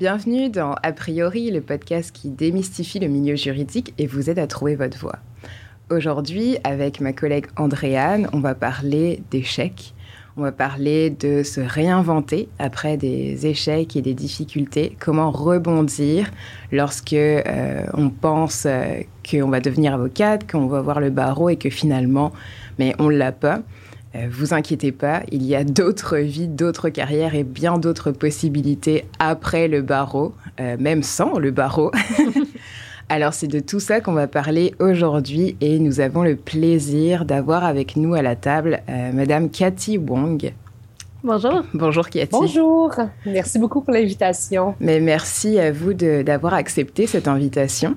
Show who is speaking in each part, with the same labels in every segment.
Speaker 1: Bienvenue dans A priori, le podcast qui démystifie le milieu juridique et vous aide à trouver votre voie. Aujourd'hui, avec ma collègue Andréane, on va parler d'échecs. On va parler de se réinventer après des échecs et des difficultés, comment rebondir lorsque euh, on pense euh, qu'on va devenir avocate, qu'on va voir le barreau et que finalement, mais on l'a pas. Euh, vous inquiétez pas, il y a d'autres vies, d'autres carrières et bien d'autres possibilités après le barreau, euh, même sans le barreau. Alors c'est de tout ça qu'on va parler aujourd'hui et nous avons le plaisir d'avoir avec nous à la table euh, Madame Cathy Wong.
Speaker 2: Bonjour.
Speaker 1: Bonjour Cathy.
Speaker 2: Bonjour. Merci beaucoup pour l'invitation.
Speaker 1: Mais merci à vous d'avoir accepté cette invitation.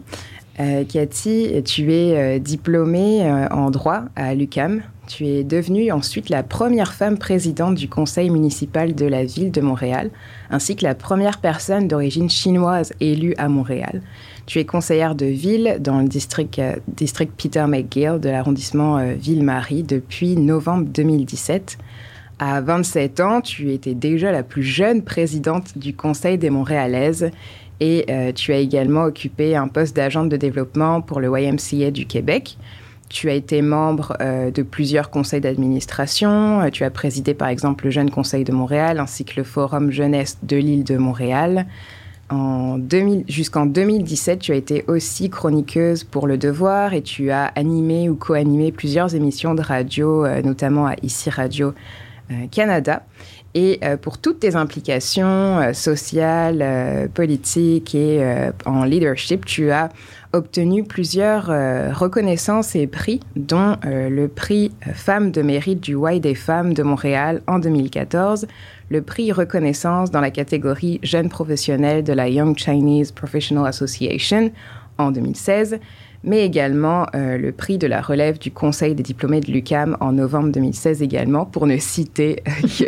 Speaker 1: Cathy, tu es diplômée en droit à l'UCAM. Tu es devenue ensuite la première femme présidente du conseil municipal de la ville de Montréal, ainsi que la première personne d'origine chinoise élue à Montréal. Tu es conseillère de ville dans le district, euh, district Peter McGill de l'arrondissement euh, Ville-Marie depuis novembre 2017. À 27 ans, tu étais déjà la plus jeune présidente du Conseil des Montréalaises et euh, tu as également occupé un poste d'agente de développement pour le YMCA du Québec. Tu as été membre euh, de plusieurs conseils d'administration. Euh, tu as présidé par exemple le Jeune Conseil de Montréal ainsi que le Forum Jeunesse de l'île de Montréal. Jusqu'en 2017, tu as été aussi chroniqueuse pour Le Devoir et tu as animé ou co-animé plusieurs émissions de radio, notamment à Ici Radio Canada. Et pour toutes tes implications sociales, politiques et en leadership, tu as obtenu plusieurs euh, reconnaissances et prix, dont euh, le prix Femmes de mérite du Y des femmes de Montréal en 2014, le prix reconnaissance dans la catégorie Jeunes professionnels de la Young Chinese Professional Association en 2016, mais également euh, le prix de la relève du Conseil des diplômés de l'UCAM en novembre 2016 également, pour ne citer que...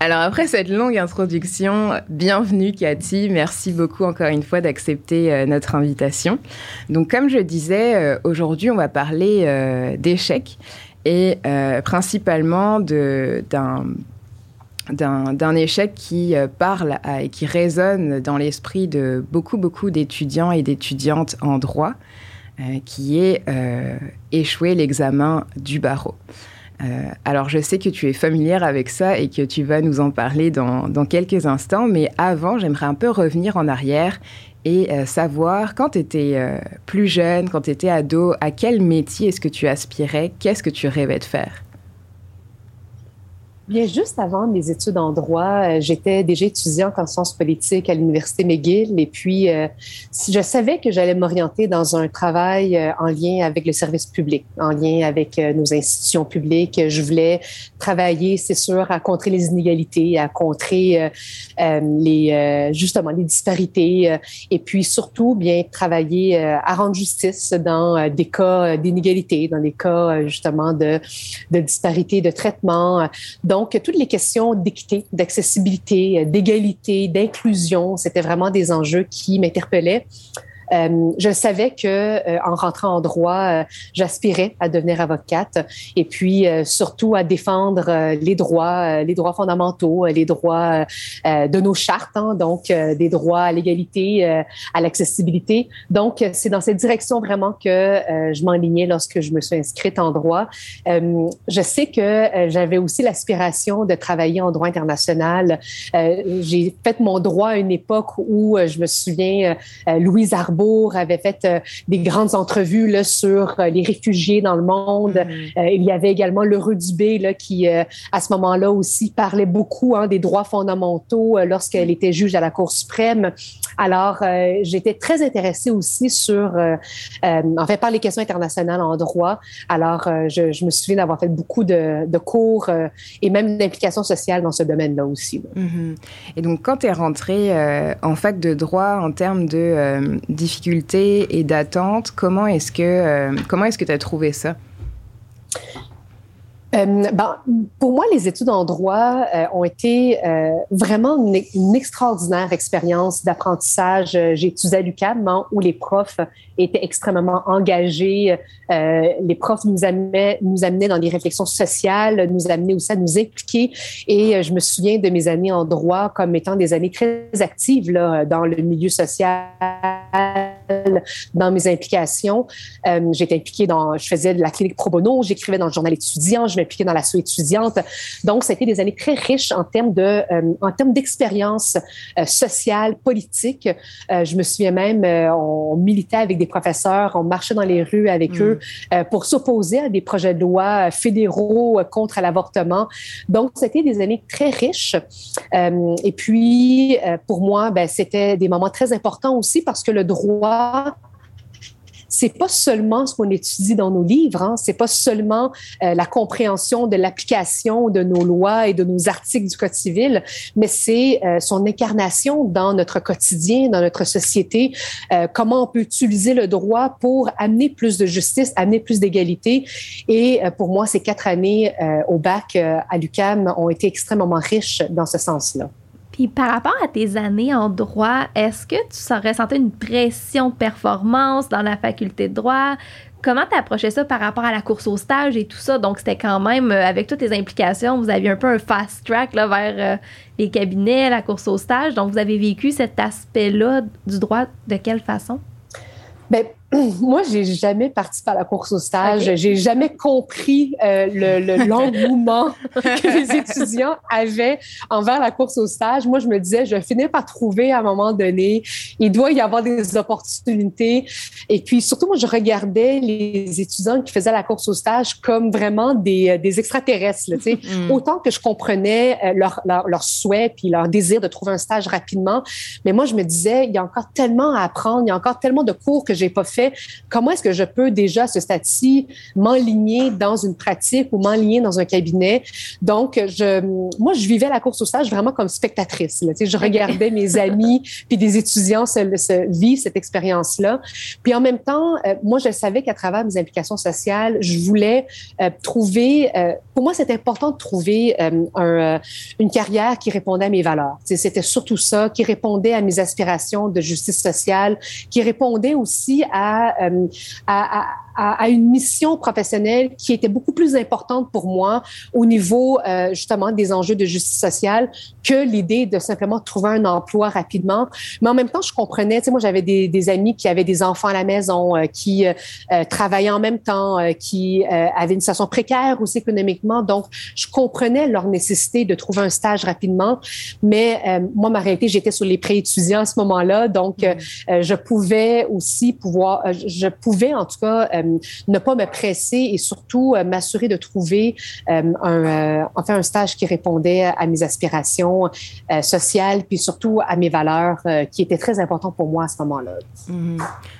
Speaker 1: Alors après cette longue introduction, bienvenue Cathy, merci beaucoup encore une fois d'accepter euh, notre invitation. Donc comme je disais, euh, aujourd'hui on va parler d'échecs et principalement d'un d'un échec qui parle et qui résonne dans l'esprit de beaucoup, beaucoup d'étudiants et d'étudiantes en droit. Euh, qui est euh, échouer l'examen du barreau. Euh, alors, je sais que tu es familière avec ça et que tu vas nous en parler dans, dans quelques instants, mais avant, j'aimerais un peu revenir en arrière et savoir, quand tu étais plus jeune, quand tu étais ado, à quel métier est-ce que tu aspirais? Qu'est-ce que tu rêvais de faire?
Speaker 2: Bien, juste avant mes études en droit, euh, j'étais déjà étudiante en sciences politiques à l'Université McGill et puis euh, je savais que j'allais m'orienter dans un travail euh, en lien avec le service public, en lien avec nos institutions publiques. Je voulais travailler, c'est sûr, à contrer les inégalités, à contrer les, justement les disparités et puis surtout bien travailler à rendre justice dans des cas d'inégalité, dans des cas justement de, de disparité de traitement. Donc, donc, toutes les questions d'équité, d'accessibilité, d'égalité, d'inclusion, c'était vraiment des enjeux qui m'interpellaient. Euh, je savais que euh, en rentrant en droit, euh, j'aspirais à devenir avocate et puis surtout à défendre les droits, les droits fondamentaux, les droits de nos chartes, hein, donc des droits à l'égalité, à l'accessibilité. Donc, c'est dans cette direction vraiment que je m'enlignais lorsque je me suis inscrite en droit. je sais que j'avais aussi l'aspiration de travailler en droit international. J'ai fait mon droit à une époque où je me souviens Louise Avait fait euh, des grandes entrevues là, sur euh, les réfugiés dans le monde. Mm-hmm. Euh, il y avait également le Dubé là, qui, à ce moment-là aussi, parlait beaucoup hein, des droits fondamentaux lorsqu'elle était juge à la Cour suprême. Alors, j'étais très intéressée aussi sur, en fait, par les questions internationales en droit. Alors, je, me souviens d'avoir fait beaucoup de, cours et même d'implications sociales dans ce domaine-là aussi.
Speaker 1: Mm-hmm. Et donc, quand tu es rentrée en fac de droit en termes de difficultés et d'attentes. Comment est-ce que euh, comment est-ce que tu as trouvé ça?
Speaker 2: Euh, ben, pour moi, les études en droit euh, ont été euh, vraiment une, extraordinaire expérience d'apprentissage. J'ai étudié à l'UQAM hein, où les profs étaient extrêmement engagés. les profs nous amenaient, nous amenaient dans des réflexions sociales, nous amenaient aussi à nous impliquer. Et je me souviens de mes années en droit comme étant des années très actives dans le milieu social dans mes implications. Euh, j'étais impliquée dans, je faisais de la clinique pro bono, j'écrivais dans le journal étudiant, m'impliquais dans la l'asso étudiante. Donc, ça a été des années très riches en termes de, euh, en termes d'expérience euh, sociale, politique. Euh, je me souviens même, on militait avec des professeurs, on marchait dans les rues avec mm. eux pour s'opposer à des projets de loi fédéraux contre l'avortement. Donc, c'était des années très riches. et puis, pour moi, ben, c'était des moments très importants aussi parce que le droit c'est pas seulement ce qu'on étudie dans nos livres, hein, c'est pas seulement euh, la compréhension de l'application de nos lois et de nos articles du Code civil, mais c'est euh, son incarnation dans notre quotidien, dans notre société, euh, comment on peut utiliser le droit pour amener plus de justice, amener plus d'égalité. Et pour moi, ces quatre années au bac à l'UCAM ont été extrêmement riches dans ce sens-là.
Speaker 3: Puis par rapport à tes années en droit, est-ce que tu ressentais une pression de performance dans la faculté de droit? Comment tu approchais ça par rapport à la course au stage et tout ça? Donc, c'était quand même, euh, avec toutes tes implications, vous aviez un peu un fast track là, vers euh, les cabinets, la course au stage. Donc, vous avez vécu cet aspect-là du droit de quelle façon?
Speaker 2: Bien, moi, j'ai jamais participé à la course au stage. J'ai jamais compris euh, le, l'engouement que les étudiants avaient envers la course au stage. Moi, je me disais, je finis par trouver à un moment donné, il doit y avoir des opportunités. Et puis, surtout, moi, je regardais les étudiants qui faisaient la course au stage comme vraiment des, euh, des extraterrestres. Là, mm. Autant que je comprenais euh, leur, leur, leur souhait puis leur désir de trouver un stage rapidement, mais moi, je me disais, il y a encore tellement à apprendre, il y a encore tellement de cours que j'ai pas fait comment est-ce que je peux déjà, à ce stade-ci, m'enligner dans une pratique ou m'enligner dans un cabinet? Donc, je, moi, je vivais la course au stage vraiment comme spectatrice. Là. Je regardais mes amis puis des étudiants se, se vivre cette expérience-là. Puis en même temps, euh, moi, je savais qu'à travers mes implications sociales, je voulais euh, trouver, euh, pour moi, c'était important de trouver un, une carrière qui répondait à mes valeurs. C'était surtout ça, qui répondait à mes aspirations de justice sociale, qui répondait aussi à euh, à, à, une mission professionnelle qui était beaucoup plus importante pour moi au niveau euh, justement des enjeux de justice sociale que l'idée de simplement trouver un emploi rapidement. Mais en même temps, je comprenais, tu sais, moi j'avais des, des, amis qui avaient des enfants à la maison, euh, qui travaillaient en même temps, qui avaient une situation précaire aussi économiquement. Donc, je comprenais leur nécessité de trouver un stage rapidement. Mais moi, ma réalité, j'étais sur les pré-étudiants à ce moment-là, donc mmh. je pouvais aussi pouvoir euh, je pouvais en tout cas euh, ne pas me presser et surtout euh, m'assurer de trouver un, enfin un stage qui répondait à mes aspirations sociales puis surtout à mes valeurs qui étaient très importantes pour moi à ce moment-là.
Speaker 1: Mhm.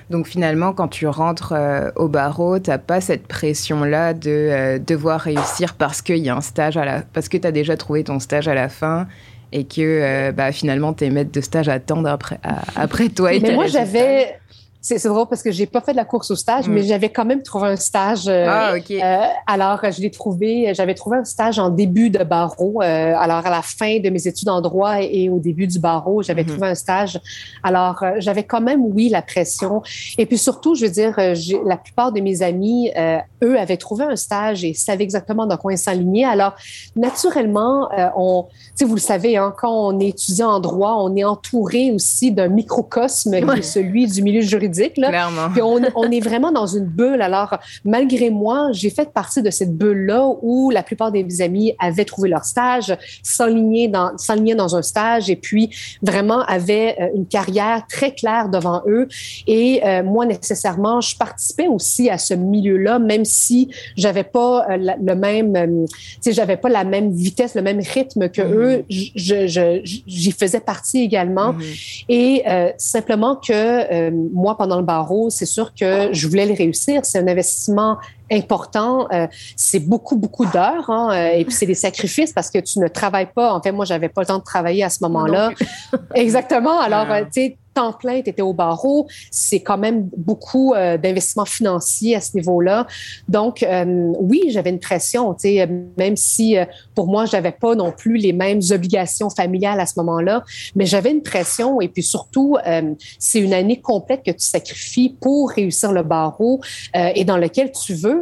Speaker 1: Donc finalement, quand tu rentres au barreau, tu n'as pas cette pression-là de devoir réussir parce qu'il y a un stage à la, parce que tu as déjà trouvé ton stage à la fin et que bah, finalement tes maîtres de stage attendent après, après toi.
Speaker 2: Mais moi, j'avais c'est drôle parce que j'ai pas fait de la course au stage, mais mm. j'avais quand même trouvé un stage. Euh, ah, OK. Euh, alors, je l'ai trouvé, j'avais trouvé un stage en début de barreau. Euh, alors, à la fin de mes études en droit et, au début du barreau, j'avais mm-hmm. trouvé un stage. Alors, j'avais quand même, oui, la pression. Et puis surtout, je veux dire, la plupart de mes amis, eux, avaient trouvé un stage et savaient exactement dans quoi ils s'enlignaient. Alors, naturellement, on, vous le savez, hein, quand on est étudiant en droit, on est entouré aussi d'un microcosme qui est celui du milieu juridique Clairement. on, est vraiment dans une bulle. Alors, malgré moi, j'ai fait partie de cette bulle-là où la plupart de mes amis avaient trouvé leur stage, s'enlignaient dans, dans un stage et puis vraiment avaient euh, une carrière très claire devant eux. Et euh, moi, nécessairement, je participais aussi à ce milieu-là, même si j'avais pas euh, le même, tu j'avais pas la même vitesse, le même rythme que mm-hmm. eux. J'y faisais partie également. Mm-hmm. Et simplement que moi, pendant le barreau, c'est sûr que je voulais les réussir. C'est un investissement important. Euh, c'est beaucoup, beaucoup d'heures. Hein, euh, et puis, c'est des sacrifices parce que tu ne travailles pas. En fait, moi, j'avais pas le temps de travailler à ce moment-là. Exactement. Alors, euh, tu sais, temps plein, tu étais au barreau. C'est quand même beaucoup euh, d'investissement financier à ce niveau-là. Donc, euh, oui, j'avais une pression, tu sais, même si euh, pour moi, j'avais pas non plus les mêmes obligations familiales à ce moment-là, mais j'avais une pression et puis surtout, c'est une année complète que tu sacrifies pour réussir le barreau et dans lequel tu veux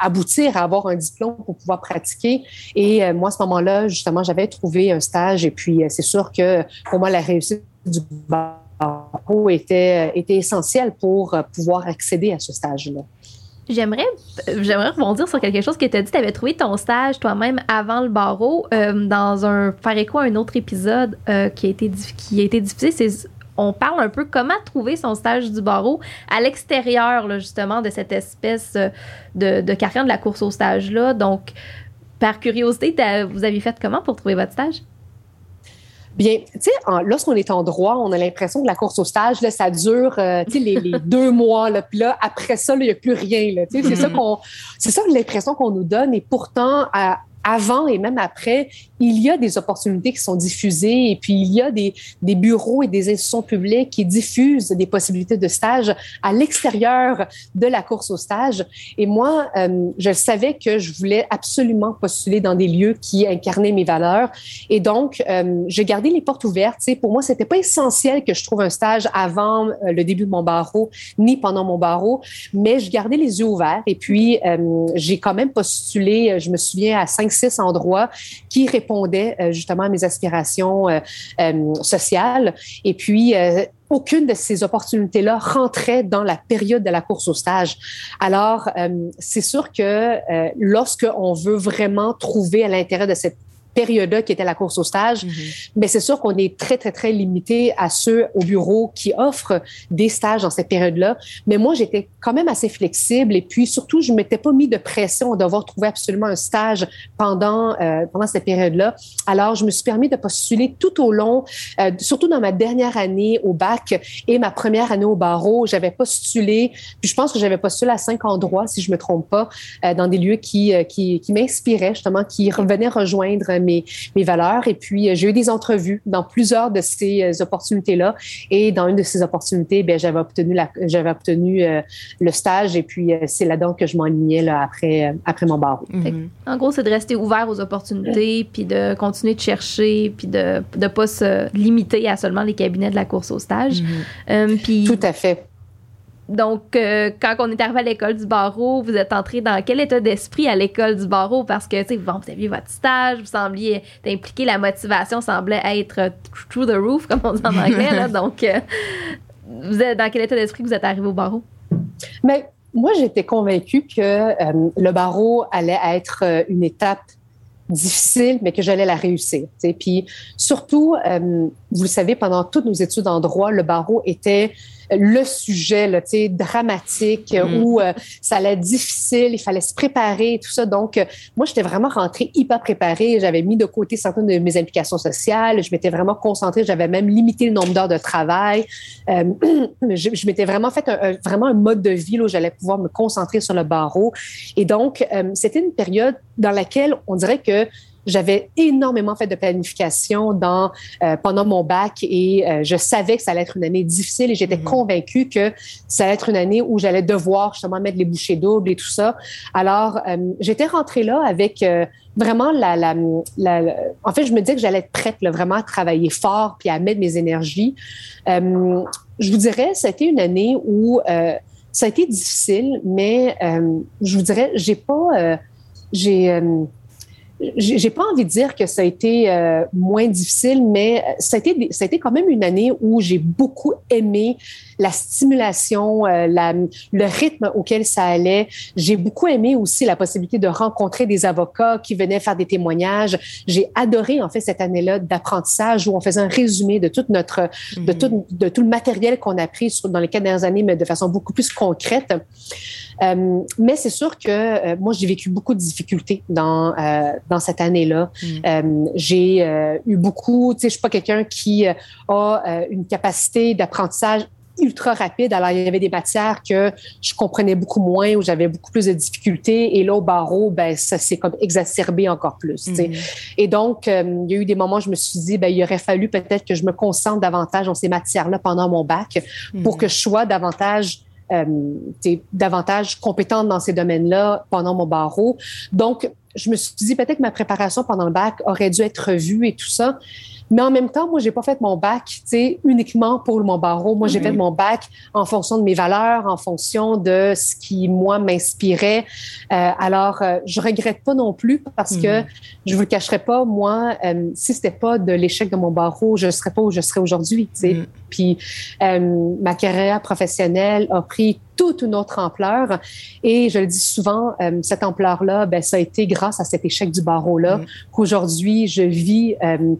Speaker 2: aboutir à avoir un diplôme pour pouvoir pratiquer. Et moi, à ce moment-là, justement, j'avais trouvé un stage et puis c'est sûr que pour moi, la réussite du barreau était, était essentielle pour pouvoir accéder à ce stage-là.
Speaker 3: J'aimerais, j'aimerais rebondir sur quelque chose que tu as dit. Tu avais trouvé ton stage toi-même avant le barreau euh, dans un faire écho à un autre épisode euh, qui, a été, qui a été diffusé. C'est, on parle un peu comment trouver son stage du barreau à l'extérieur, justement, de cette espèce euh, de, de carrière de la course au stage-là. Donc, par curiosité, vous avez fait comment pour trouver votre stage?
Speaker 2: Bien, tu sais, lorsqu'on est en droit, on a l'impression que la course au stage, là, ça dure, euh, tu sais, les, les, deux mois, là, puis là, après ça, il n'y a plus rien, là, tu sais, c'est ça mm-hmm. qu'on, c'est ça l'impression qu'on nous donne, et pourtant, à, avant et même après, il y a des opportunités qui sont diffusées et puis il y a des, bureaux et des institutions publiques qui diffusent des possibilités de stage à l'extérieur de la course au stage. Et moi, euh, je savais que je voulais absolument postuler dans des lieux qui incarnaient mes valeurs. Et donc, euh, j'ai gardé les portes ouvertes. sais, pour moi, c'était pas essentiel que je trouve un stage avant euh, le début de mon barreau ni pendant mon barreau, mais je gardais les yeux ouverts. Et puis, j'ai quand même postulé, je me souviens, à cinq six endroits qui répondaient euh, justement à mes aspirations euh, euh, sociales. Et puis, aucune de ces opportunités-là rentrait dans la période de la course au stage. Alors, c'est sûr que lorsque on veut vraiment trouver à l'intérieur de cette période-là qui était la course au stage. Mm-hmm. Mais c'est sûr qu'on est très, très, très limité à ceux au bureau qui offrent des stages dans cette période-là. Mais moi, j'étais quand même assez flexible et puis surtout, je ne m'étais pas mis de pression à devoir trouver absolument un stage pendant, euh, pendant cette période-là. Alors, je me suis permis de postuler tout au long, euh, surtout dans ma dernière année au bac et ma première année au barreau. J'avais postulé, puis je pense que j'avais postulé à cinq endroits, si je me trompe pas, euh, dans des lieux qui, qui, qui m'inspiraient justement, qui revenaient rejoindre mes, mes valeurs. Et puis, euh, j'ai eu des entrevues dans plusieurs de ces euh, opportunités-là. Et dans une de ces opportunités, ben, j'avais obtenu, la, j'avais obtenu euh, le stage. Et puis, c'est là-dedans que je m'enlignais là, après, après mon barreau.
Speaker 3: Mhm. En gros, c'est de rester ouvert aux opportunités, puis de continuer de chercher, puis de ne pas se limiter à seulement les cabinets de la course au stage.
Speaker 2: Mhm. puis, Tout à fait.
Speaker 3: Donc, euh, quand on est arrivé à l'école du barreau, vous êtes entré dans quel état d'esprit à l'école du barreau? Parce que, tu sais, vous aviez votre stage, vous sembliez impliqué, la motivation semblait être through the roof, comme on dit en anglais. là. Donc, euh, vous êtes dans quel état d'esprit que vous êtes arrivé au barreau?
Speaker 2: Mais moi, j'étais convaincue que euh, le barreau allait être une étape difficile, mais que j'allais la réussir. T'sais. Puis surtout, vous le savez, pendant toutes nos études en droit, le barreau était le sujet là, dramatique mm. où euh, ça allait être difficile, il fallait se préparer tout ça. Donc, euh, moi, j'étais vraiment rentrée hyper préparée. J'avais mis de côté certaines de mes implications sociales. Je m'étais vraiment concentrée. J'avais même limité le nombre d'heures de travail. Euh, je, m'étais vraiment fait un, vraiment un mode de vie où j'allais pouvoir me concentrer sur le barreau. Et donc, c'était une période dans laquelle on dirait que j'avais énormément fait de planification dans, euh, pendant mon bac et euh, je savais que ça allait être une année difficile et j'étais mhm. convaincue que ça allait être une année où j'allais devoir justement mettre les bouchées doubles et tout ça. Alors, euh, j'étais rentrée là avec vraiment la, la, la, En fait, je me disais que j'allais être prête là, vraiment à travailler fort puis à mettre mes énergies. je vous dirais, c'était une année où ça a été difficile, mais je vous dirais, j'ai pas... j'ai j'ai pas envie de dire que ça a été euh, moins difficile, mais ça a, été, ça a été quand même une année où j'ai beaucoup aimé la stimulation, euh, la, le rythme auquel ça allait. J'ai beaucoup aimé aussi la possibilité de rencontrer des avocats qui venaient faire des témoignages. J'ai adoré en fait cette année-là d'apprentissage où on faisait un résumé de toute notre, de, mm-hmm. tout, de tout le matériel qu'on a pris dans les quatre dernières années, mais de façon beaucoup plus concrète. Euh, mais c'est sûr que euh, moi, j'ai vécu beaucoup de difficultés dans, euh, dans cette année-là. Mm. j'ai eu beaucoup, tu sais, je suis pas quelqu'un qui a une capacité d'apprentissage ultra rapide. Alors, il y avait des matières que je comprenais beaucoup moins, où j'avais beaucoup plus de difficultés. Et là, au barreau, ben, ça s'est comme exacerbé encore plus. Mm-hmm. Et donc, euh, il y a eu des moments où je me suis dit, ben, il aurait fallu peut-être que je me concentre davantage dans ces matières-là pendant mon bac pour mm-hmm. que je sois davantage euh, davantage compétente dans ces domaines-là pendant mon barreau. Donc, je me suis dit peut-être que ma préparation pendant le bac aurait dû être revue et tout ça. Mais en même temps, moi, j'ai pas fait mon bac, tu sais, uniquement pour mon barreau. Moi, j'ai fait mhm. mon bac en fonction de mes valeurs, en fonction de ce qui, moi, m'inspirait. Euh, alors, euh, je regrette pas non plus parce que mhm. je vous le cacherai pas, moi, euh, si c'était pas de l'échec de mon barreau, je serais pas où je serais aujourd'hui, tu sais. Mhm. Puis, euh, ma carrière professionnelle a pris toute une autre ampleur. Et je le dis souvent, euh, cette ampleur-là, ben, ça a été grâce à cet échec du barreau-là qu'aujourd'hui, je vis euh,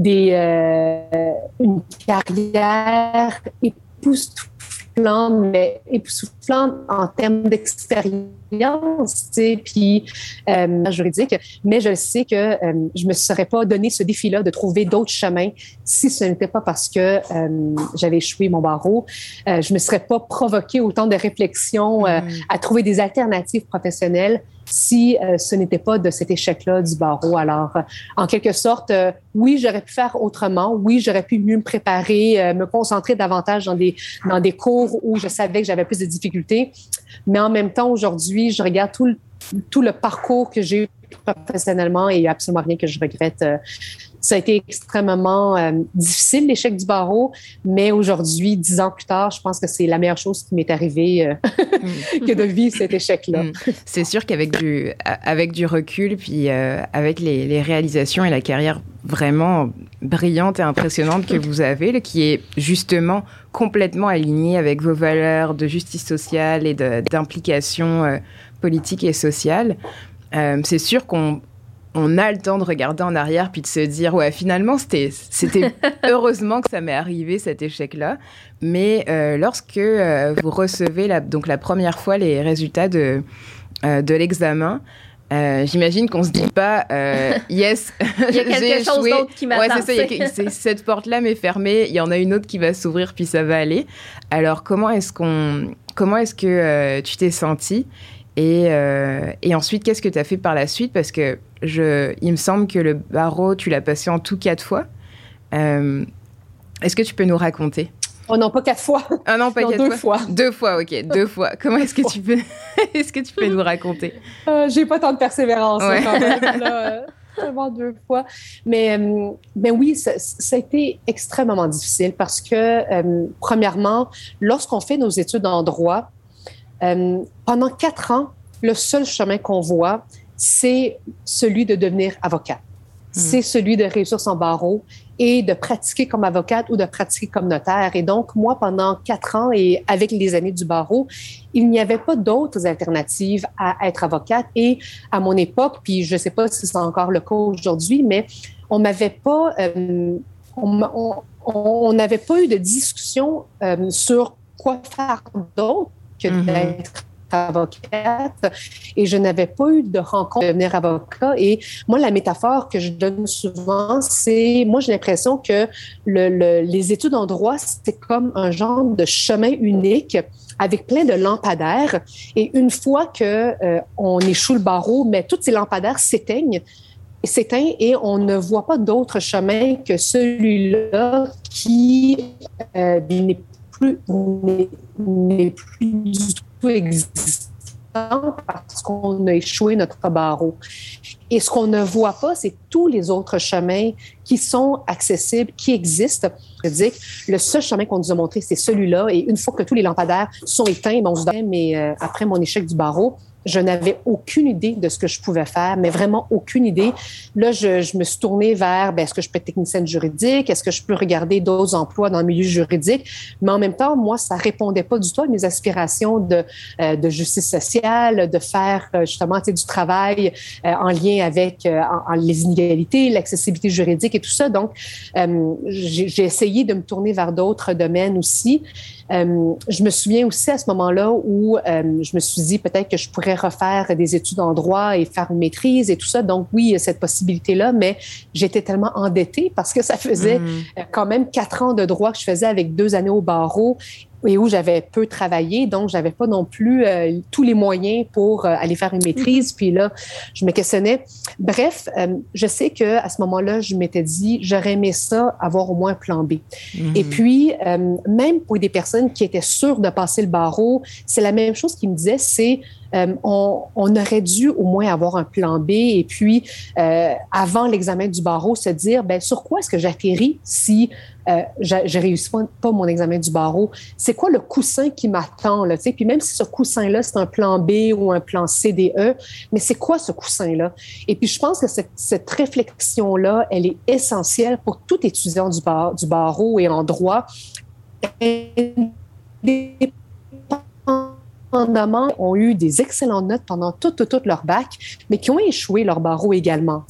Speaker 2: des, euh, une carrière époustouflante, mais époustouflante en termes d'expérience, puis euh, juridique. Mais je sais que euh, je me serais pas donné ce défi-là de trouver d'autres chemins si ce n'était pas parce que euh, j'avais échoué mon barreau. Euh, je me serais pas provoqué autant de réflexions euh, mm. à trouver des alternatives professionnelles si euh, ce n'était pas de cet échec-là du barreau. Alors, euh, en quelque sorte, euh, oui, j'aurais pu faire autrement. Oui, j'aurais pu mieux me préparer, me concentrer davantage dans des, dans des cours où je savais que j'avais plus de difficultés. Mais en même temps, aujourd'hui, je regarde tout le, tout le parcours que j'ai eu professionnellement et absolument rien que je regrette ça a été extrêmement euh, difficile, l'échec du barreau, mais aujourd'hui, dix ans plus tard, je pense que c'est la meilleure chose qui m'est arrivée euh, que de vivre cet échec-là. Mm.
Speaker 1: C'est sûr qu'avec du, avec du recul, puis euh, avec les, les, réalisations et la carrière vraiment brillante et impressionnante que vous avez, qui est justement complètement alignée avec vos valeurs de justice sociale et d'implication politique et sociale, c'est sûr qu'on on a le temps de regarder en arrière puis de se dire ouais finalement c'était c'était heureusement que ça m'est arrivé cet échec là mais euh, lorsque euh, vous recevez la, donc la première fois les résultats de euh, de l'examen J'imagine qu'on se dit pas yes.
Speaker 3: il y a quelque chose d'autre qui m'attend.
Speaker 1: Ouais, c'est ça. cette porte-là m'est fermée. Il y en a une autre qui va s'ouvrir puis ça va aller. Alors comment est-ce qu'on comment est-ce que tu t'es senti et, et ensuite qu'est-ce que tu as fait par la suite? Parce que je, il me semble que le barreau, tu l'as passé en tout quatre fois. Euh, est-ce que tu peux nous raconter?
Speaker 2: Oh non, pas quatre fois.
Speaker 1: Ah non, pas quatre
Speaker 2: deux
Speaker 1: fois.
Speaker 2: fois.
Speaker 1: Deux fois, ok, deux fois. Comment est-ce que tu peux, est-ce que tu peux nous raconter?
Speaker 2: Euh, J'ai pas tant de persévérance quand même. Là, euh, deux fois. Mais, mais oui, ça, ça, a été extrêmement difficile parce que, premièrement, lorsqu'on fait nos études en droit, pendant quatre ans, le seul chemin qu'on voit, c'est celui de devenir avocat. Hmm. C'est celui de réussir son barreau et de pratiquer comme avocate ou de pratiquer comme notaire. Et donc, moi, pendant quatre ans et avec les années du barreau, il n'y avait pas d'autres alternatives à être avocate. Et à mon époque, puis je ne sais pas si c'est encore le cas aujourd'hui, mais on n'avait pas, euh, on n'avait pas eu de discussion euh, sur quoi faire d'autre que mm-hmm. d'être avocate et je n'avais pas eu de rencontre de devenir avocat. Et moi, la métaphore que je donne souvent, c'est, moi, j'ai l'impression que le, les études en droit, c'est comme un genre de chemin unique avec plein de lampadaires. Et une fois que euh, on échoue le barreau, mais toutes ces lampadaires s'éteignent s'éteint et on ne voit pas d'autre chemin que celui-là qui euh, n'est plus, plus du tout existant parce qu'on a échoué notre barreau. Et ce qu'on ne voit pas, c'est tous les autres chemins qui sont accessibles, qui existent. Je dis le seul chemin qu'on nous a montré, c'est celui-là. Et une fois que tous les lampadaires sont éteints, bon, on se dit, mais euh, après mon échec du barreau, je n'avais aucune idée de ce que je pouvais faire, mais vraiment aucune idée. Là, je, je me suis tournée vers, ben, est-ce que je peux être technicienne juridique? Est-ce que je peux regarder d'autres emplois dans le milieu juridique? Mais en même temps, moi, ça répondait pas du tout à mes aspirations de, euh, de justice sociale, de faire euh, justement du travail euh, en lien avec en, les inégalités, l'accessibilité juridique et tout ça. Donc, j'ai essayé de me tourner vers d'autres domaines aussi. Je me souviens aussi à ce moment-là où je me suis dit peut-être que je pourrais refaire des études en droit et faire une maîtrise et tout ça. Donc oui, cette possibilité-là, mais j'étais tellement endettée parce que ça faisait mm. quand même quatre ans de droit que je faisais avec deux années au barreau et où j'avais peu travaillé, donc j'avais pas non plus euh, tous les moyens pour euh, aller faire une maîtrise. Mm-hmm. Puis là, je me questionnais. Bref, euh, je sais que à ce moment-là, je m'étais dit, j'aurais aimé ça avoir au moins un plan B. Mm-hmm. Et puis, même pour des personnes qui étaient sûres de passer le barreau, c'est la même chose qui me disait, c'est euh, on, on, aurait dû au moins avoir un plan B et puis, euh, avant l'examen du barreau, se dire, ben, sur quoi est-ce que j'atterris si euh, je ne réussis pas, mon examen du barreau? C'est quoi le coussin qui m'attend? Là, puis même si ce coussin-là, c'est un plan B ou un plan CDE, mais c'est quoi ce coussin-là? Et puis, je pense que cette, cette réflexion-là, elle est essentielle pour tout étudiant du, bar, du barreau et en droit ont eu des excellentes notes pendant toute, toute, leur bac, mais qui ont échoué leur barreau également.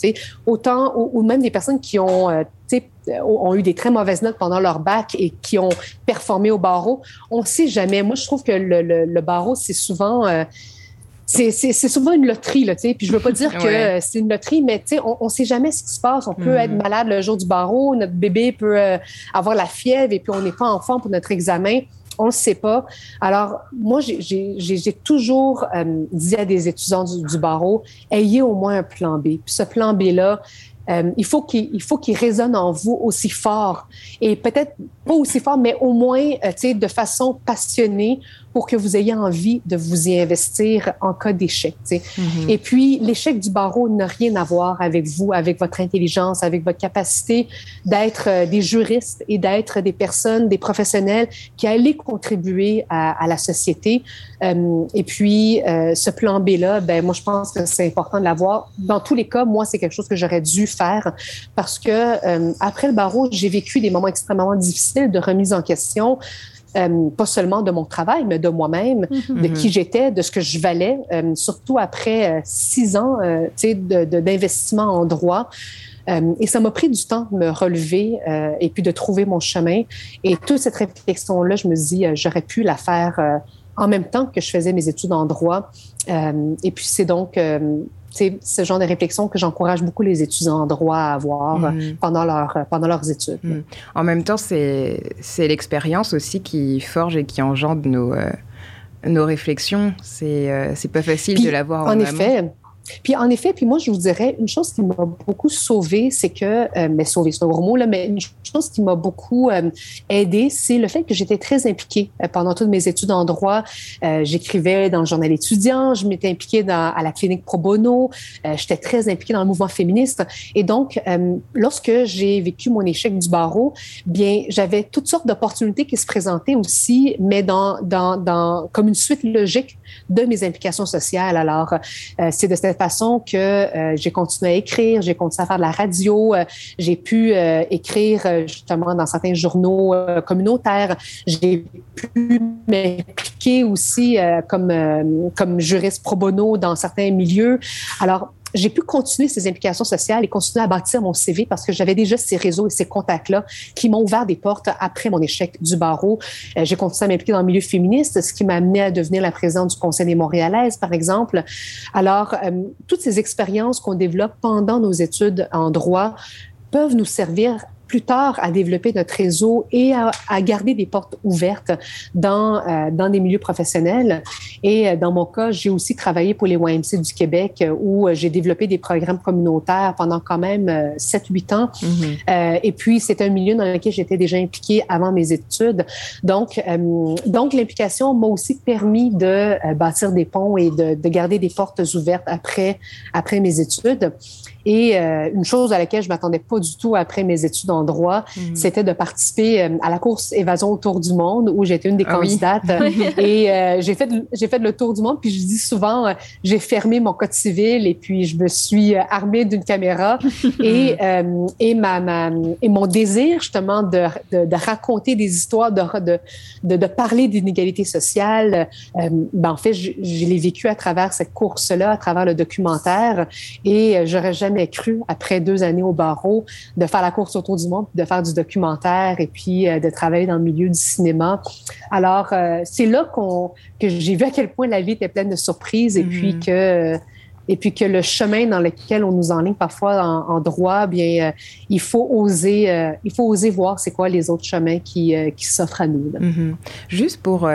Speaker 2: Autant, ou, même des personnes qui ont, euh, ont eu des très mauvaises notes pendant leur bac et qui ont performé au barreau. On ne sait jamais. Moi, je trouve que le, le, barreau, c'est souvent... Euh, c'est souvent une loterie, là, puis je veux pas dire que c'est une loterie, mais on ne sait jamais ce qui se passe. On peut être mm-hmm. malade le jour du barreau, notre bébé peut euh, avoir la fièvre et puis on n'est pas en forme pour notre examen on ne sait pas. Alors, moi, j'ai toujours euh, dit à des étudiants du, barreau, ayez au moins un plan B. Puis ce plan B-là, euh, il faut qu'il résonne en vous aussi fort et peut-être pas aussi fort, mais au moins, euh, tu sais, de façon passionnée pour que vous ayez envie de vous y investir en cas d'échec. Mm-hmm. Et puis, l'échec du barreau n'a rien à voir avec vous, avec votre intelligence, avec votre capacité d'être euh, des juristes et d'être des personnes, des professionnels qui allaient contribuer à, la société. Euh, et puis, euh, ce plan B-là, ben, moi, je pense que c'est important de l'avoir. Dans tous les cas, moi, c'est quelque chose que j'aurais dû faire parce que après le barreau, j'ai vécu des moments extrêmement difficiles de remise en question. Euh, pas seulement de mon travail, mais de moi-même, de qui mhm. j'étais, de ce que je valais, euh, surtout après euh, six ans d'investissement en droit. et ça m'a pris du temps de me relever et puis de trouver mon chemin. Et toute cette réflexion-là, je me dis, j'aurais pu la faire en même temps que je faisais mes études en droit. et puis c'est donc c'est ce genre de réflexion que j'encourage beaucoup les étudiants en droit à avoir mm. pendant, leur, pendant leurs études. Mm.
Speaker 1: En même temps, c'est l'expérience aussi qui forge et qui engendre nos, euh, nos réflexions. C'est euh, c'est pas facile de l'avoir
Speaker 2: en, en effet. Puis en effet, puis moi, je vous dirais, une chose qui m'a beaucoup sauvée, c'est que, euh, mais sauvé, c'est un gros mot, là, mais une chose qui m'a beaucoup euh, aidée, c'est le fait que j'étais très impliquée euh, pendant toutes mes études en droit. J'écrivais dans le journal étudiant, je m'étais impliquée à la clinique pro bono, j'étais très impliquée dans le mouvement féministe. Et donc, lorsque j'ai vécu mon échec du barreau, bien, j'avais toutes sortes d'opportunités qui se présentaient aussi, mais dans, dans, dans, comme une suite logique de mes implications sociales. Alors, c'est de cette façon que euh, j'ai continué à écrire, j'ai continué à faire de la radio, euh, j'ai pu euh, écrire justement dans certains journaux communautaires, j'ai pu m'impliquer aussi comme, comme juriste pro bono dans certains milieux. Alors, j'ai pu continuer ces implications sociales et continuer à bâtir mon CV parce que j'avais déjà ces réseaux et ces contacts-là qui m'ont ouvert des portes après mon échec du barreau. Euh, j'ai continué à m'impliquer dans le milieu féministe, ce qui m'a amené à devenir la présidente du Conseil des Montréalaises, par exemple. Alors, euh, toutes ces expériences qu'on développe pendant nos études en droit peuvent nous servir plus tard à développer notre réseau et à, à garder des portes ouvertes dans, euh, dans des milieux professionnels. Et euh, dans mon cas, j'ai aussi travaillé pour les YMC du Québec euh, où j'ai développé des programmes communautaires pendant quand même 7-8 ans. Mm-hmm. et puis, c'est un milieu dans lequel j'étais déjà impliquée avant mes études. Donc, donc l'implication m'a aussi permis de bâtir des ponts et de, de garder des portes ouvertes après, après mes études. Et euh, une chose à laquelle je m'attendais pas du tout après mes études en droit, mhm. c'était de participer euh, à la course Évasion autour du monde où j'étais une des ah candidates. et euh, j'ai fait j'ai fait le tour du monde. Puis je dis souvent, j'ai fermé mon code civil et puis je me suis armée d'une caméra et et ma, ma, et mon désir justement de, de, de raconter des histoires, de de, de, parler d'inégalité sociale. ben en fait, je, je l'ai vécu à travers cette course là, à travers le documentaire et j'aurais jamais jamais cru, après deux années au barreau, de faire la course autour du monde, de faire du documentaire et puis euh, de travailler dans le milieu du cinéma. Alors, euh, c'est là qu'on, que j'ai vu à quel point la vie était pleine de surprises et puis mm-hmm. que et puis que le chemin dans lequel on nous enligne parfois en, droit, bien, il faut oser, il faut oser voir c'est quoi les autres chemins qui, qui s'offrent à nous.
Speaker 1: Mm-hmm. Juste pour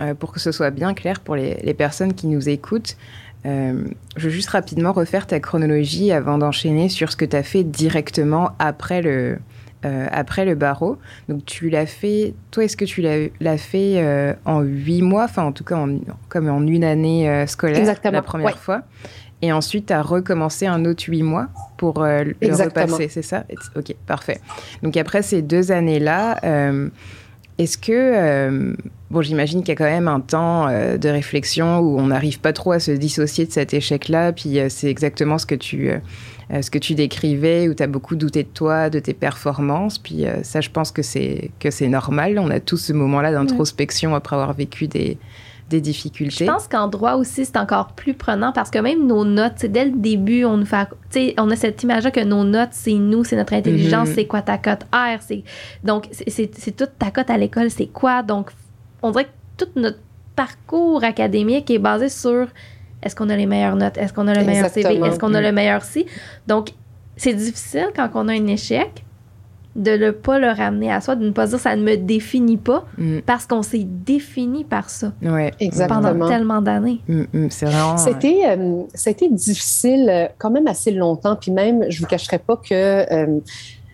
Speaker 1: euh, pour que ce soit bien clair pour les, personnes qui nous écoutent, euh, je veux juste rapidement refaire ta chronologie avant d'enchaîner sur ce que tu as fait directement après le, euh, après le barreau. Donc tu l'as fait, toi est-ce que tu l'as fait en huit mois, enfin en tout cas comme en une année scolaire la première fois. Et ensuite, tu as recommencé un autre huit mois pour le repasser, c'est ça? Ok, parfait. Donc après ces deux années-là, est-ce que, euh, bon, j'imagine qu'il y a quand même un temps euh, de réflexion où on n'arrive pas trop à se dissocier de cet échec-là, puis euh, c'est exactement ce que tu, ce que tu décrivais, où tu as beaucoup douté de toi, de tes performances, puis ça, je pense que c'est que c'est normal. On a tous ce moment-là d'introspection après avoir vécu des, des difficultés.
Speaker 3: Je pense qu'en droit aussi, c'est encore plus prenant parce que même nos notes, dès le début, on nous fait, on a cette image-là que nos notes, c'est nous, c'est notre intelligence, mhm. c'est quoi ta cote R, c'est, donc c'est toute ta cote à l'école, c'est quoi? Donc, on dirait que tout notre parcours académique est basé sur est-ce qu'on a les meilleures notes, est-ce qu'on a le meilleur CV, est-ce qu'on a le meilleur si. Donc, c'est difficile quand on a un échec de ne pas le ramener à soi, de ne pas dire ça ne me définit pas, mm. parce qu'on s'est défini par ça
Speaker 1: ouais, exactement.
Speaker 3: pendant tellement d'années.
Speaker 1: Mm, mm, c'est vraiment.
Speaker 2: C'était, euh, c'était difficile euh, quand même assez longtemps, puis même, je vous cacherai pas que euh,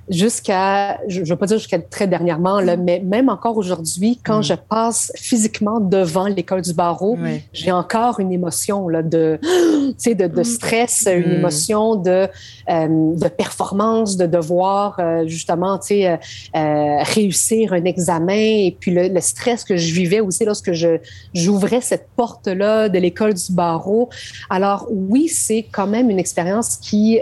Speaker 2: jusqu'à, je ne veux pas dire jusqu'à très dernièrement, là, mais même encore aujourd'hui, quand mm. je passe physiquement devant l'école du barreau, j'ai encore une émotion là, de, de, de mm. stress, une mm. émotion de, euh, de performance, de devoir euh, justement euh, euh, réussir un examen et puis le, le, stress que je vivais aussi lorsque je, j'ouvrais cette porte-là de l'école du barreau. Alors oui, c'est quand même une expérience qui...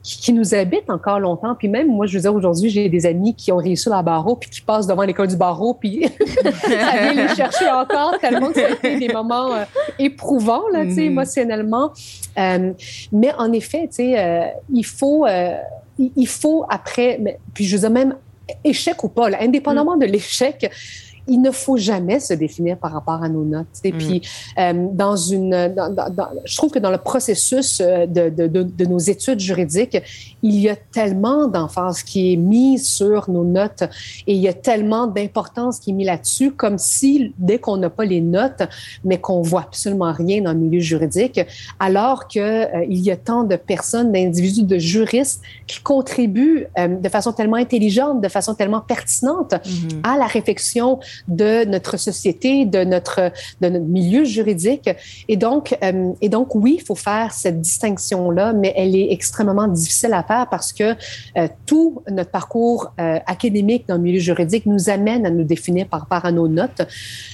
Speaker 2: Euh, qui, nous habitent encore longtemps. Puis même, moi, je veux dire, aujourd'hui, j'ai des amis qui ont réussi la barreau, puis qui passent devant l'école du barreau, puis ça vient les chercher encore, tellement que ça a été des moments euh, éprouvants, là, tu sais, mm. émotionnellement. Euh, mais en effet, tu sais, euh, il faut... il faut après, mais, puis je veux dire, même échec ou pas, indépendamment mm. de l'échec, il ne faut jamais se définir par rapport à nos notes. Et mm. puis, euh, dans une, je trouve que dans le processus euh, de, de, de, nos études juridiques, il y a tellement d'emphase qui est mise sur nos notes et il y a tellement d'importance qui est mise là-dessus, comme si dès qu'on n'a pas les notes, mais qu'on voit absolument rien dans le milieu juridique, alors que euh, il y a tant de personnes, d'individus, de juristes qui contribuent de façon tellement intelligente, de façon tellement pertinente mm-hmm. à la réflexion de notre société, de notre, de notre milieu juridique. Et donc, euh, et donc oui, il faut faire cette distinction-là, mais elle est extrêmement difficile à faire parce que euh, tout notre parcours euh, académique dans le milieu juridique nous amène à nous définir par rapport à nos notes.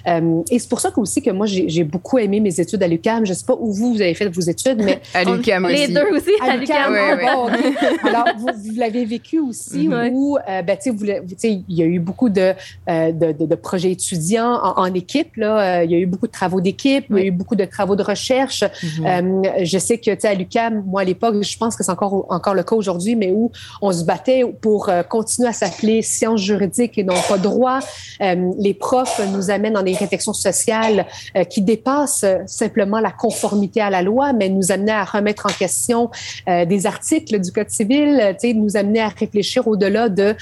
Speaker 2: et c'est pour ça que aussi que moi, j'ai beaucoup aimé mes études à l'UQAM. Je ne sais pas où vous, vous avez fait vos études, mais...
Speaker 1: à l'UQAM aussi.
Speaker 3: Les deux aussi, à, l'UQAM.
Speaker 2: Alors, vous, vous l'avez vécu aussi, mm-hmm. où, ben, tu sais, il y a eu beaucoup de, de, de, de projets étudiants en, équipe. Là, euh, il y a eu beaucoup de travaux d'équipe, il y a eu beaucoup de travaux de recherche. Mm-hmm. Euh, je sais que, tu sais, à l'UQAM, moi, à l'époque, je pense que c'est encore, encore le cas aujourd'hui, mais où on se battait pour euh, continuer à s'appeler sciences juridiques et non pas droit. les profs nous amènent dans des réflexions sociales qui dépassent simplement la conformité à la loi, mais nous amenaient à remettre en question des articles du Code civil, tu sais, nous amenaient à réfléchir au-delà de,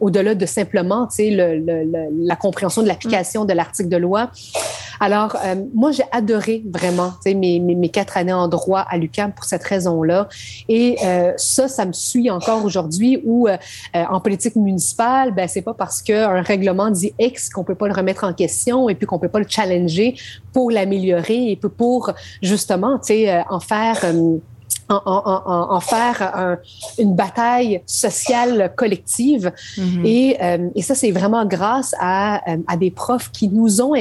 Speaker 2: au-delà de simplement, tu sais, le, le, la compréhension de l'application de l'article de loi. Alors, euh, moi, j'ai adoré vraiment mes, mes, mes, quatre années en droit à l'UQAM pour cette raison-là. Et euh, ça, ça me suit encore aujourd'hui où, euh, en politique municipale, ben, c'est pas parce qu'un règlement dit X qu'on peut pas le remettre en question et puis qu'on peut pas le challenger pour l'améliorer et pour justement, tu sais, en faire en, faire une bataille sociale collective. Mm-hmm. et, euh, et, ça, c'est vraiment grâce à, euh, à, des profs qui nous ont,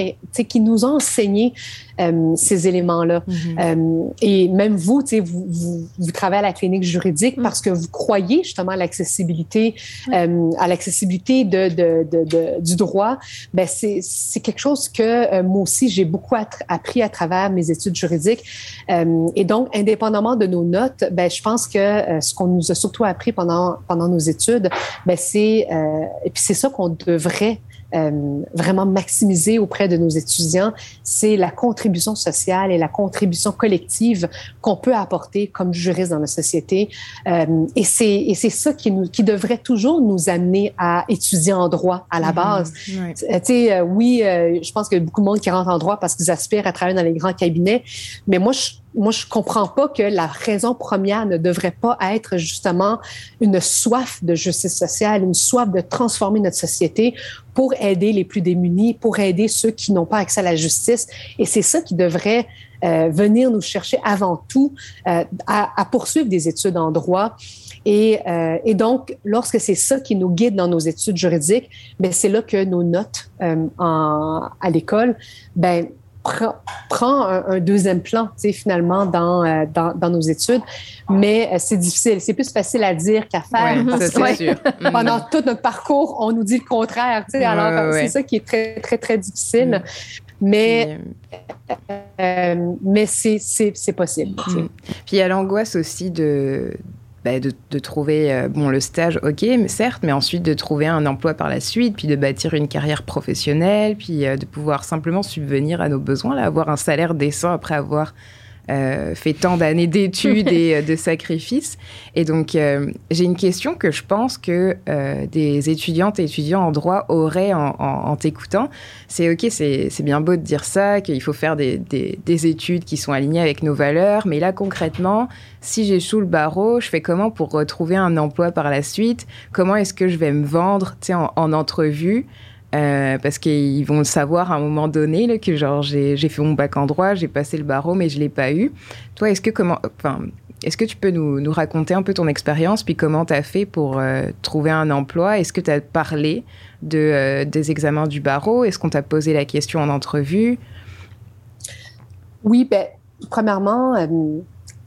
Speaker 2: qui nous ont enseigné euh, ces éléments-là. Mm-hmm. euh, et même vous, vous, vous, vous travaillez à la clinique juridique mm. parce que vous croyez justement à l'accessibilité, euh, à l'accessibilité de, de, de, du droit. Ben c'est quelque chose que moi aussi j'ai beaucoup appris à travers mes études juridiques. et donc, indépendamment de nos notes ben, je pense que ce qu'on nous a surtout appris pendant, pendant nos études, ben, c'est, et puis c'est ça qu'on devrait euh, vraiment maximiser auprès de nos étudiants, c'est la contribution sociale et la contribution collective qu'on peut apporter comme juriste dans la société. Euh, et c'est et c'est ça qui nous qui devrait toujours nous amener à étudier en droit à la mm-hmm. base. Sais, euh, oui, je pense qu'il y a beaucoup de monde qui rentre en droit parce qu'ils aspirent à travailler dans les grands cabinets, mais moi je moi, je comprends pas que la raison première ne devrait pas être justement une soif de justice sociale, une soif de transformer notre société pour aider les plus démunis, pour aider ceux qui n'ont pas accès à la justice. Et c'est ça qui devrait euh, venir nous chercher avant tout euh, à, à, poursuivre des études en droit. Et, euh, et donc, lorsque c'est ça qui nous guide dans nos études juridiques, ben c'est là que nos notes euh, en, à l'école, ben prend, un, deuxième plan, tu sais, finalement, dans, euh, dans, dans, nos études. Mais euh, c'est difficile. C'est plus facile à dire qu'à faire.
Speaker 1: parce que, sûr.
Speaker 2: pendant mm. tout notre parcours, on nous dit le contraire, tu sais. alors, c'est ça qui est très, très, très difficile. Mm. Mais, euh, mais c'est possible.
Speaker 1: Mm. Puis il y a l'angoisse aussi de, bah, de, trouver euh, bon le stage, ok, mais certes, mais ensuite de trouver un emploi par la suite, puis de bâtir une carrière professionnelle, puis euh, de pouvoir simplement subvenir à nos besoins, là, avoir un salaire décent après avoir euh, fait tant d'années d'études et euh, de sacrifices. Et donc, euh, j'ai une question que je pense que des étudiantes et étudiants en droit auraient en, t'écoutant. C'est OK, c'est bien beau de dire ça, qu'il faut faire des, des, études qui sont alignées avec nos valeurs, mais là, concrètement, si j'échoue le barreau, je fais comment pour retrouver un emploi par la suite? Comment est-ce que je vais me vendre en, en entrevue? Euh, parce qu'ils vont savoir à un moment donné que genre j'ai fait mon bac en droit, j'ai passé le barreau, mais je l'ai pas eu. Toi, est-ce que comment, enfin, est-ce que tu peux nous, raconter un peu ton expérience, puis comment tu as fait pour euh, trouver un emploi? Est-ce que tu as parlé euh, des examens du barreau? Est-ce qu'on t'a posé la question en entrevue?
Speaker 2: Oui, ben, premièrement,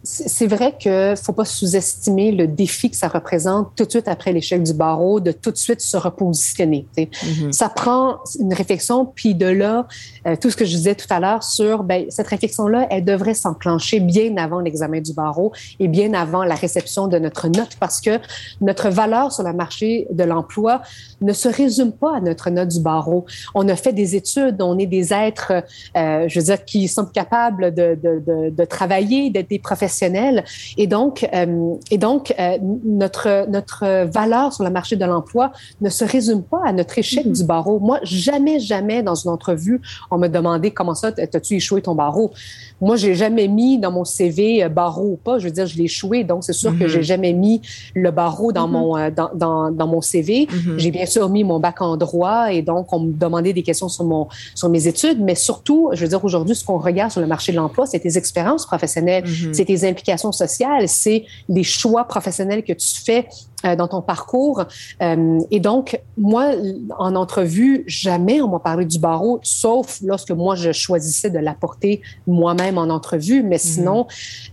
Speaker 2: c'est vrai que faut pas sous-estimer le défi que ça représente tout de suite après l'échec du barreau, de tout de suite se repositionner. Mm-hmm. Ça prend une réflexion, puis de là, euh, tout ce que je disais tout à l'heure sur ben, cette réflexion-là, elle devrait s'enclencher bien avant l'examen du barreau et bien avant la réception de notre note, parce que notre valeur sur le marché de l'emploi ne se résume pas à notre note du barreau. On a fait des études, on est des êtres, euh, je veux dire, qui sont capables de, de, de, de travailler, d'être des professionnels et donc, euh, et donc euh, notre, notre valeur sur le marché de l'emploi ne se résume pas à notre échec mm-hmm. du barreau. Moi, jamais, jamais dans une entrevue, on me demandait comment ça, as-tu échoué ton barreau? Moi, j'ai jamais mis dans mon CV barreau ou pas. Je veux dire, je l'ai échoué. Donc, c'est sûr que j'ai mm-hmm. jamais mis le barreau dans, mm-hmm. mon, dans, dans, dans, mon CV. J'ai bien sûr mis mon bac en droit et donc, on me demandait des questions sur, mon, sur mes études. Mais surtout, je veux dire, aujourd'hui, ce qu'on regarde sur le marché de l'emploi, c'est tes expériences professionnelles, c'est tes implications sociales, c'est les choix professionnels que tu fais dans ton parcours. Euh, et donc, moi, en entrevue, jamais on m'a parlé du barreau, sauf lorsque moi, je choisissais de l'apporter moi-même en entrevue. Mais mhm. sinon,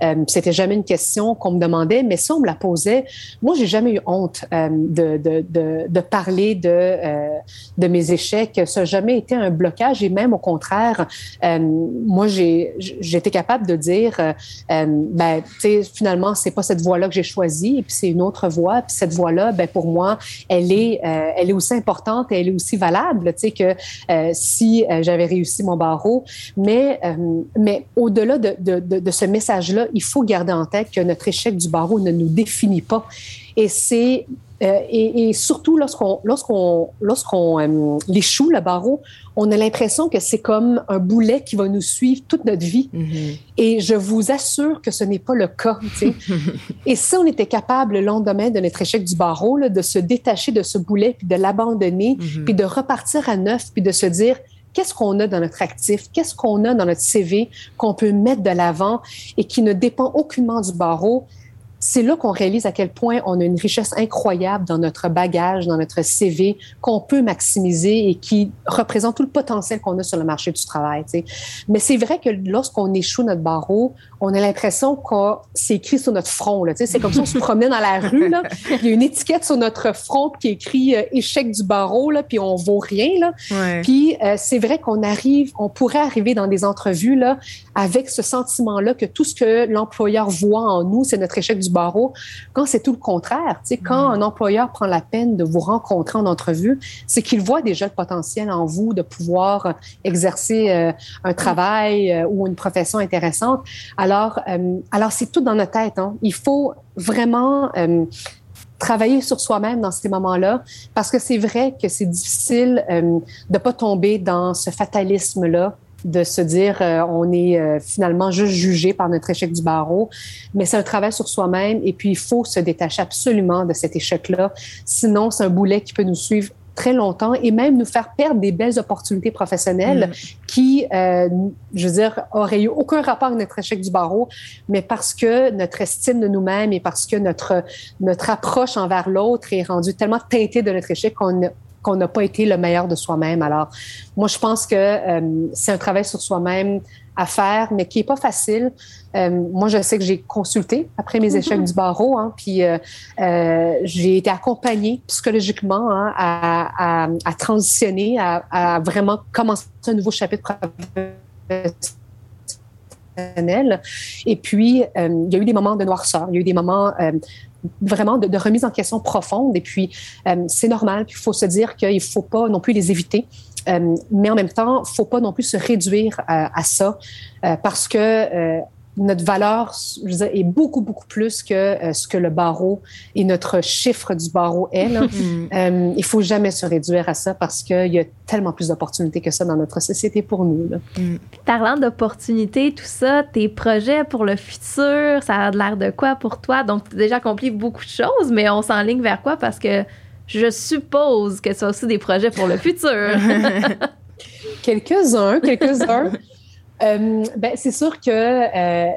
Speaker 2: euh, c'était jamais une question qu'on me demandait. Mais si on me la posait, moi, j'ai jamais eu honte de, de, de, de, parler de, de mes échecs. Ça n'a jamais été un blocage. Et même au contraire, moi, j'ai j'étais capable de dire, ben, tu sais, finalement, c'est pas cette voie-là que j'ai choisie, et puis c'est une autre voie. Puis cette voie-là, ben pour moi, elle est, euh, elle est aussi importante et elle est aussi valable, tu sais, que euh, si euh, j'avais réussi mon barreau. Mais, mais au-delà de, de, de, de ce message-là, il faut garder en tête que notre échec du barreau ne nous définit pas. Et c'est euh, et, et, surtout lorsqu'on lorsqu'on lorsqu'on euh, échoue le barreau, on a l'impression que c'est comme un boulet qui va nous suivre toute notre vie. Mm-hmm. Et je vous assure que ce n'est pas le cas. et si on était capable le lendemain de notre échec du barreau, là, de se détacher de ce boulet puis de l'abandonner, mm-hmm. puis de repartir à neuf, puis de se dire qu'est-ce qu'on a dans notre actif, qu'est-ce qu'on a dans notre CV qu'on peut mettre de l'avant et qui ne dépend aucunement du barreau, c'est là qu'on réalise à quel point on a une richesse incroyable dans notre bagage, dans notre CV, qu'on peut maximiser et qui représente tout le potentiel qu'on a sur le marché du travail. Mais c'est vrai que lorsqu'on échoue notre barreau, on a l'impression que c'est écrit sur notre front. C'est comme si on se promenait dans la rue. Là, il y a une étiquette sur notre front qui écrit euh, échec du barreau, là, puis on vaut rien. Là. Puis euh, c'est vrai qu'on arrive, on pourrait arriver dans des entrevues là, avec ce sentiment-là que tout ce que l'employeur voit en nous, c'est notre échec du barreau, quand c'est tout le contraire. Quand mm. un employeur prend la peine de vous rencontrer en entrevue, c'est qu'il voit déjà le potentiel en vous de pouvoir exercer euh, un travail euh, ou une profession intéressante. Alors, euh, alors c'est tout dans notre tête. Hein. Il faut vraiment travailler sur soi-même dans ces moments-là, parce que c'est vrai que c'est difficile de ne pas tomber dans ce fatalisme-là de se dire euh, on est euh, finalement juste jugé par notre échec du barreau, mais c'est un travail sur soi-même et puis il faut se détacher absolument de cet échec-là. Sinon, c'est un boulet qui peut nous suivre très longtemps et même nous faire perdre des belles opportunités professionnelles mm. qui, euh, je veux dire, auraient eu aucun rapport avec notre échec du barreau, mais parce que notre estime de nous-mêmes et parce que notre, notre approche envers l'autre est rendue tellement teintée de notre échec qu'on qu'on n'a pas été le meilleur de soi-même. Alors, moi, je pense que euh, c'est un travail sur soi-même à faire, mais qui est pas facile. Euh, moi, je sais que j'ai consulté après mes échecs mm-hmm. du barreau, hein, puis euh, j'ai été accompagnée psychologiquement hein, à, à, transitionner, à, à, vraiment commencer un nouveau chapitre professionnel. Et puis, il y a eu des moments de noirceur, il y a eu des moments vraiment de, remise en question profonde. Et puis, euh, c'est normal. il faut se dire qu'il ne faut pas non plus les éviter. Euh, mais en même temps, il ne faut pas non plus se réduire à, ça euh, parce que notre valeur je dire, est beaucoup, beaucoup plus que euh, ce que le barreau et notre chiffre du barreau est. Là. Mm. euh, il faut jamais se réduire à ça parce qu'il y a tellement plus d'opportunités que ça dans notre société pour nous. Là.
Speaker 3: Mm. Parlant d'opportunités, tout ça, tes projets pour le futur, ça a l'air de quoi pour toi? Donc, tu as déjà accompli beaucoup de choses, mais on s'enligne vers quoi? Parce que je suppose que ce aussi des projets pour le futur.
Speaker 2: quelques-uns, quelques-uns. Euh, ben, c'est sûr que euh,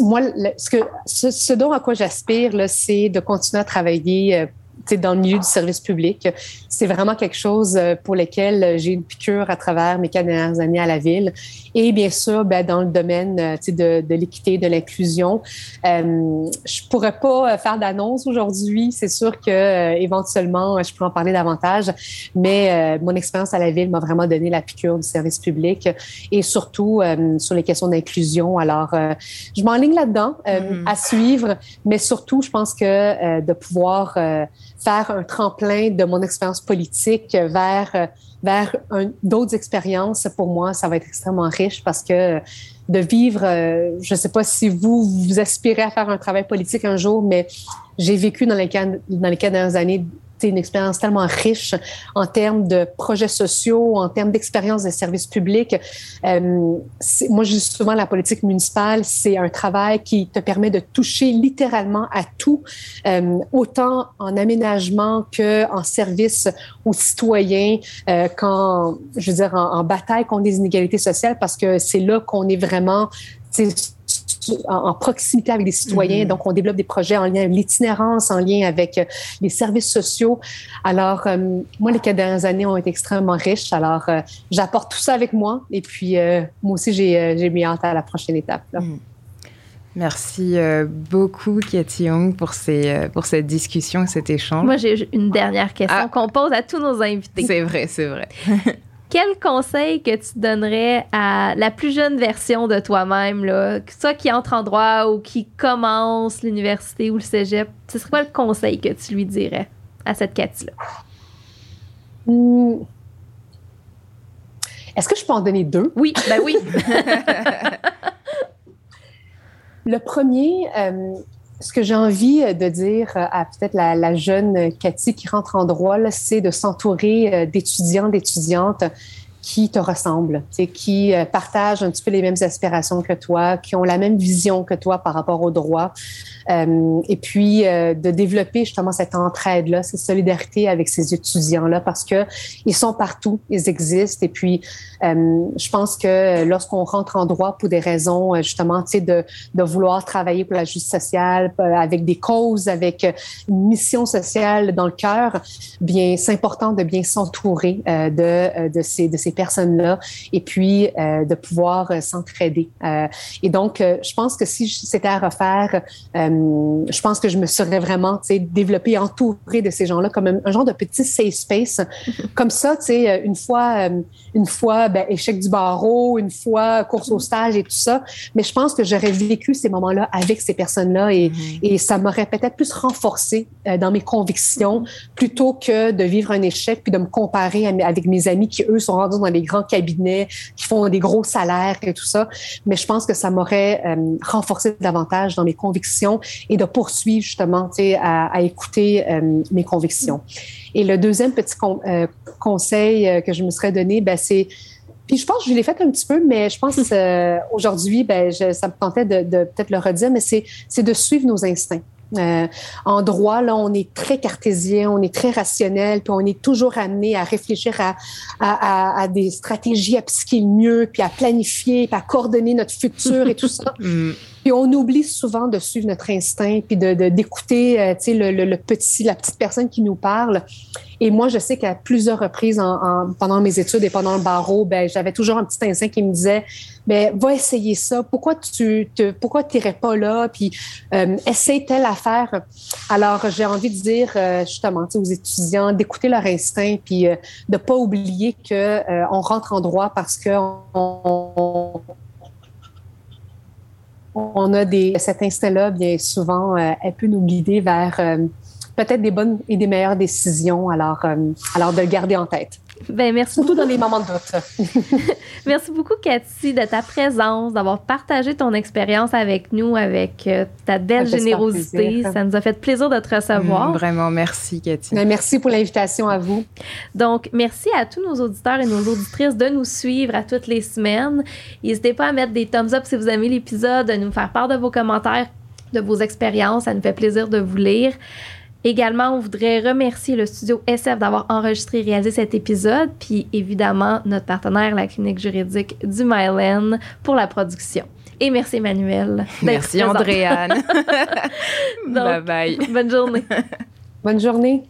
Speaker 2: moi, ce, que, ce, ce, dont à quoi j'aspire, c'est de continuer à travailler euh, dans le milieu du service public. C'est vraiment quelque chose euh, pour lequel j'ai une piqûre à travers mes quatre dernières années à la ville. Et bien sûr, ben, dans le domaine euh, de, de l'équité, de l'inclusion, euh, je pourrais pas euh, faire d'annonce aujourd'hui. C'est sûr que éventuellement, je pourrais en parler davantage. Mais mon expérience à la ville m'a vraiment donné la piqûre du service public et surtout sur les questions d'inclusion. Alors, je m'enligne là-dedans mm-hmm. à suivre, mais surtout, je pense que de pouvoir faire un tremplin de mon expérience politique vers vers d'autres expériences, pour moi, ça va être extrêmement riche parce que de vivre, euh, je ne sais pas si vous, vous aspirez à faire un travail politique un jour, mais j'ai vécu dans les, dans les dernières années c'est une expérience tellement riche en termes de projets sociaux, en termes d'expérience des services publics. Euh, moi, je souvent la politique municipale, c'est un travail qui te permet de toucher littéralement à tout, euh, autant en aménagement que en service aux citoyens, euh, quand, je veux dire, en, en bataille contre les inégalités sociales, parce que c'est là qu'on est vraiment en, proximité avec les citoyens. Mm-hmm. Donc, on développe des projets en lien avec l'itinérance, en lien avec euh, les services sociaux. Alors, euh, moi, les quatre dernières années ont été extrêmement riches. Alors, euh, j'apporte tout ça avec moi. Et puis, moi aussi, j'ai mis hâte à la prochaine étape. Mm.
Speaker 1: Merci beaucoup, Cathy Young, pour, ces, pour cette discussion, cet échange.
Speaker 3: Moi, j'ai une dernière question ah. qu'on pose à tous nos invités.
Speaker 1: C'est vrai, c'est vrai.
Speaker 3: quel conseil que tu donnerais à la plus jeune version de toi-même, là, soit qui entre en droit ou qui commence l'université ou le cégep? Ce serait quoi le conseil que tu lui dirais à cette Cathy-là?
Speaker 2: Est-ce que je peux en donner deux?
Speaker 3: Oui, ben oui.
Speaker 2: le premier, euh, ce que j'ai envie de dire euh, à peut-être la, jeune Cathy qui rentre en droit, c'est de s'entourer euh, d'étudiants, d'étudiantes qui te ressemblent, qui euh, partagent un petit peu les mêmes aspirations que toi, qui ont la même vision que toi par rapport au droit. Euh, et puis euh, de développer justement cette entraide-là, cette solidarité avec ces étudiants-là, parce que ils sont partout, ils existent. Et puis, je pense que lorsqu'on rentre en droit pour des raisons justement, de, vouloir travailler pour la justice sociale, avec des causes, avec une mission sociale dans le cœur, bien, c'est important de bien s'entourer de, de ces, de ces personnes-là et puis de pouvoir s'entraider. et donc, je pense que si c'était à refaire, euh, je pense que je me serais vraiment développée, entourée de ces gens-là comme un, genre de petit safe space. comme ça, euh, une fois, euh, une fois ben, échec du barreau, une fois course au stage et tout ça. Mais je pense que j'aurais vécu ces moments-là avec ces personnes-là et, mm-hmm. et ça m'aurait peut-être plus renforcé dans mes convictions plutôt que de vivre un échec puis de me comparer avec mes amis qui, eux, sont rendus dans des grands cabinets, qui font des gros salaires et tout ça. Mais je pense que ça m'aurait renforcé davantage dans mes convictions et de poursuivre justement à, à écouter euh, mes convictions. Et le deuxième petit euh, conseil euh, que je me serais donné, ben, c'est puis je pense que je l'ai fait un petit peu, mais je pense euh, aujourd'hui, ben, ça me tentait de, de peut-être le redire, mais c'est de suivre nos instincts. Euh, en droit, là, on est très cartésien, on est très rationnel, puis on est toujours amené à réfléchir à, à, à, des stratégies, à psycher mieux, puis à planifier, puis à coordonner notre futur et tout ça. On oublie souvent de suivre notre instinct, puis de d'écouter, euh, le, le, petit, la petite personne qui nous parle. Et moi, je sais qu'à plusieurs reprises en, pendant mes études et pendant le barreau, ben, j'avais toujours un petit instinct qui me disait, ben, va essayer ça. Pourquoi tu te, pourquoi t'irais pas là? Puis, euh, essaye telle affaire. Alors, j'ai envie de dire, euh, justement, aux étudiants d'écouter leur instinct puis euh, de pas oublier que euh, on rentre en droit parce que on, on a des, cet instinct-là, bien souvent, elle peut nous guider vers peut-être des bonnes et des meilleures décisions. Alors, euh, alors de le garder en tête.
Speaker 3: Ben, merci
Speaker 2: Surtout dans les moments de doute.
Speaker 3: merci beaucoup, Cathy, de ta présence, d'avoir partagé ton expérience avec nous, avec euh, ta belle générosité. Ça nous a fait plaisir de te recevoir.
Speaker 1: Mm, vraiment, merci, Cathy.
Speaker 2: Ben, merci pour l'invitation à vous.
Speaker 3: Donc, merci à tous nos auditeurs et nos auditrices de nous suivre à toutes les semaines. N'hésitez pas à mettre des thumbs up si vous aimez l'épisode, de nous faire part de vos commentaires, de vos expériences. Ça nous fait plaisir de vous lire. Également, on voudrait remercier le studio SF d'avoir enregistré et réalisé cet épisode, puis évidemment notre partenaire, la clinique juridique du Mylen, pour la production. Et merci Emmanuel.
Speaker 1: Merci Andréane. bye bye.
Speaker 3: Bonne journée.
Speaker 2: bonne journée.